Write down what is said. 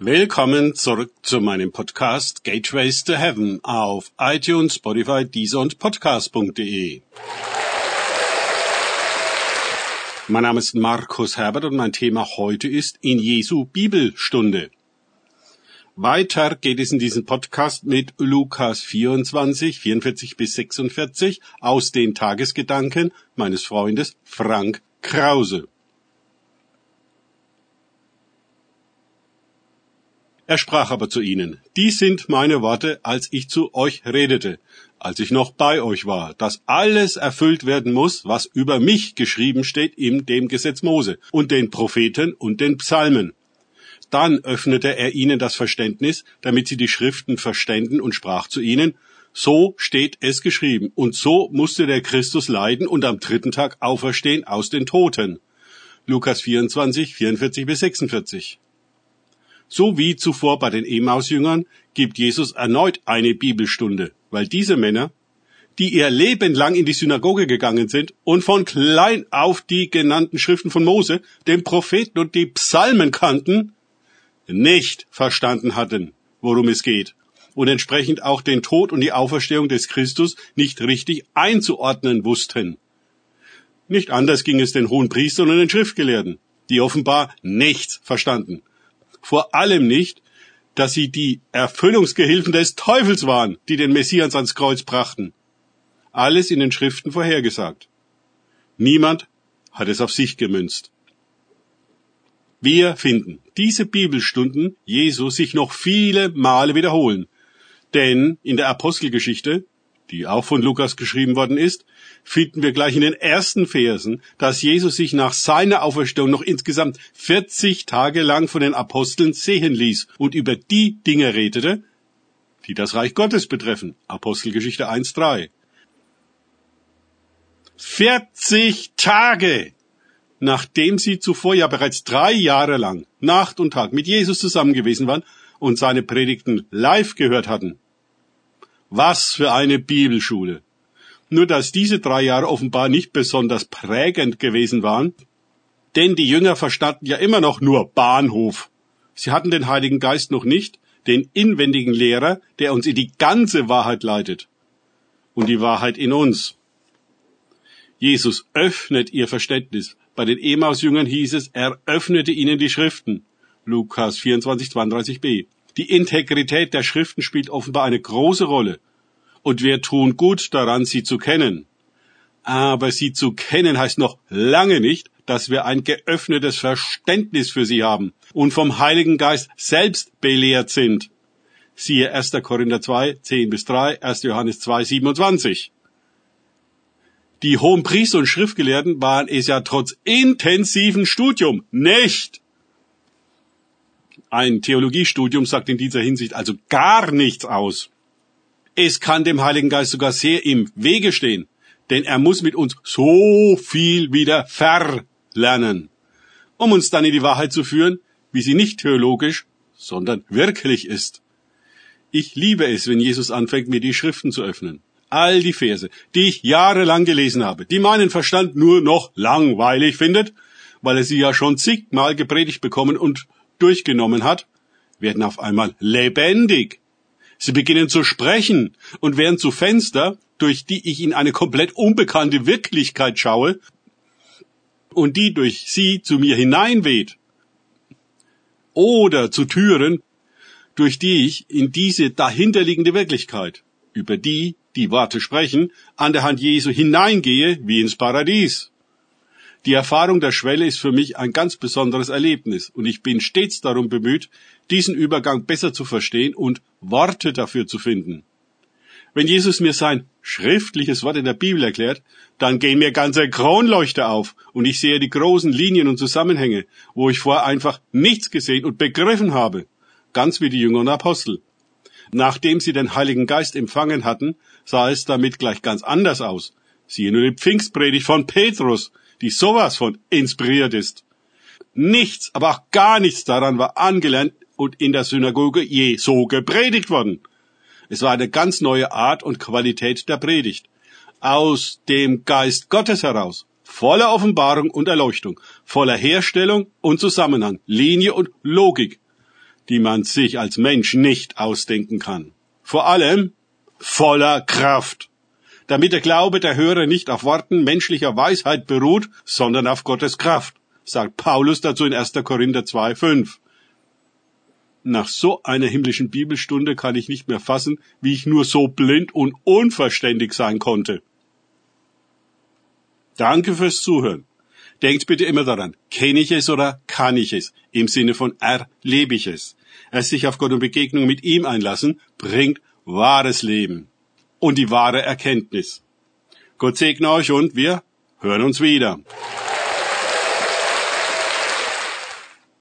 Willkommen zurück zu meinem Podcast Gateways to Heaven auf iTunes, Spotify, Deezer und Podcast.de. Mein Name ist Markus Herbert und mein Thema heute ist in Jesu Bibelstunde. Weiter geht es in diesem Podcast mit Lukas 24, 44 bis 46 aus den Tagesgedanken meines Freundes Frank Krause. Er sprach aber zu ihnen, dies sind meine Worte, als ich zu euch redete, als ich noch bei euch war, dass alles erfüllt werden muss, was über mich geschrieben steht in dem Gesetz Mose und den Propheten und den Psalmen. Dann öffnete er ihnen das Verständnis, damit sie die Schriften verständen und sprach zu ihnen, so steht es geschrieben, und so musste der Christus leiden und am dritten Tag auferstehen aus den Toten. Lukas 24, 44 bis 46. So wie zuvor bei den Emaus-Jüngern gibt Jesus erneut eine Bibelstunde, weil diese Männer, die ihr Leben lang in die Synagoge gegangen sind und von klein auf die genannten Schriften von Mose, den Propheten und die Psalmen kannten, nicht verstanden hatten, worum es geht und entsprechend auch den Tod und die Auferstehung des Christus nicht richtig einzuordnen wussten. Nicht anders ging es den hohen Priestern und den Schriftgelehrten, die offenbar nichts verstanden vor allem nicht, dass sie die Erfüllungsgehilfen des Teufels waren, die den Messias ans Kreuz brachten. Alles in den Schriften vorhergesagt. Niemand hat es auf sich gemünzt. Wir finden diese Bibelstunden Jesu sich noch viele Male wiederholen. Denn in der Apostelgeschichte die auch von Lukas geschrieben worden ist, finden wir gleich in den ersten Versen, dass Jesus sich nach seiner Auferstehung noch insgesamt 40 Tage lang von den Aposteln sehen ließ und über die Dinge redete, die das Reich Gottes betreffen. Apostelgeschichte 1.3. 40 Tage! Nachdem sie zuvor ja bereits drei Jahre lang Nacht und Tag mit Jesus zusammen gewesen waren und seine Predigten live gehört hatten, was für eine Bibelschule. Nur dass diese drei Jahre offenbar nicht besonders prägend gewesen waren, denn die Jünger verstanden ja immer noch nur Bahnhof. Sie hatten den Heiligen Geist noch nicht, den inwendigen Lehrer, der uns in die ganze Wahrheit leitet. Und die Wahrheit in uns. Jesus öffnet ihr Verständnis. Bei den Emaus-Jüngern hieß es, er öffnete ihnen die Schriften. Lukas 24, 32b. Die Integrität der Schriften spielt offenbar eine große Rolle. Und wir tun gut daran, sie zu kennen. Aber sie zu kennen heißt noch lange nicht, dass wir ein geöffnetes Verständnis für sie haben und vom Heiligen Geist selbst belehrt sind. Siehe 1. Korinther 2, 10 bis 3, 1. Johannes 2, 27. Die hohen Priester und Schriftgelehrten waren es ja trotz intensiven Studium nicht. Ein Theologiestudium sagt in dieser Hinsicht also gar nichts aus. Es kann dem Heiligen Geist sogar sehr im Wege stehen, denn er muss mit uns so viel wieder verlernen, um uns dann in die Wahrheit zu führen, wie sie nicht theologisch, sondern wirklich ist. Ich liebe es, wenn Jesus anfängt, mir die Schriften zu öffnen. All die Verse, die ich jahrelang gelesen habe, die meinen Verstand nur noch langweilig findet, weil er sie ja schon zigmal gepredigt bekommen und durchgenommen hat, werden auf einmal lebendig. Sie beginnen zu sprechen und werden zu Fenster, durch die ich in eine komplett unbekannte Wirklichkeit schaue und die durch sie zu mir hineinweht. Oder zu Türen, durch die ich in diese dahinterliegende Wirklichkeit, über die die Worte sprechen, an der Hand Jesu hineingehe wie ins Paradies. Die Erfahrung der Schwelle ist für mich ein ganz besonderes Erlebnis und ich bin stets darum bemüht, diesen Übergang besser zu verstehen und Worte dafür zu finden. Wenn Jesus mir sein schriftliches Wort in der Bibel erklärt, dann gehen mir ganze Kronleuchter auf und ich sehe die großen Linien und Zusammenhänge, wo ich vorher einfach nichts gesehen und begriffen habe, ganz wie die Jünger und Apostel. Nachdem sie den Heiligen Geist empfangen hatten, sah es damit gleich ganz anders aus. Siehe nur die Pfingstpredigt von Petrus, die sowas von inspiriert ist. Nichts, aber auch gar nichts daran war angelernt und in der Synagoge je so gepredigt worden. Es war eine ganz neue Art und Qualität der Predigt. Aus dem Geist Gottes heraus. Voller Offenbarung und Erleuchtung. Voller Herstellung und Zusammenhang. Linie und Logik. die man sich als Mensch nicht ausdenken kann. Vor allem voller Kraft, damit der Glaube der Hörer nicht auf Worten menschlicher Weisheit beruht, sondern auf Gottes Kraft, sagt Paulus dazu in 1. Korinther 2, 5. Nach so einer himmlischen Bibelstunde kann ich nicht mehr fassen, wie ich nur so blind und unverständig sein konnte. Danke fürs Zuhören. Denkt bitte immer daran, kenne ich es oder kann ich es? Im Sinne von erlebe ich es. Es sich auf Gott und Begegnung mit ihm einlassen, bringt wahres Leben und die wahre Erkenntnis. Gott segne euch und wir hören uns wieder.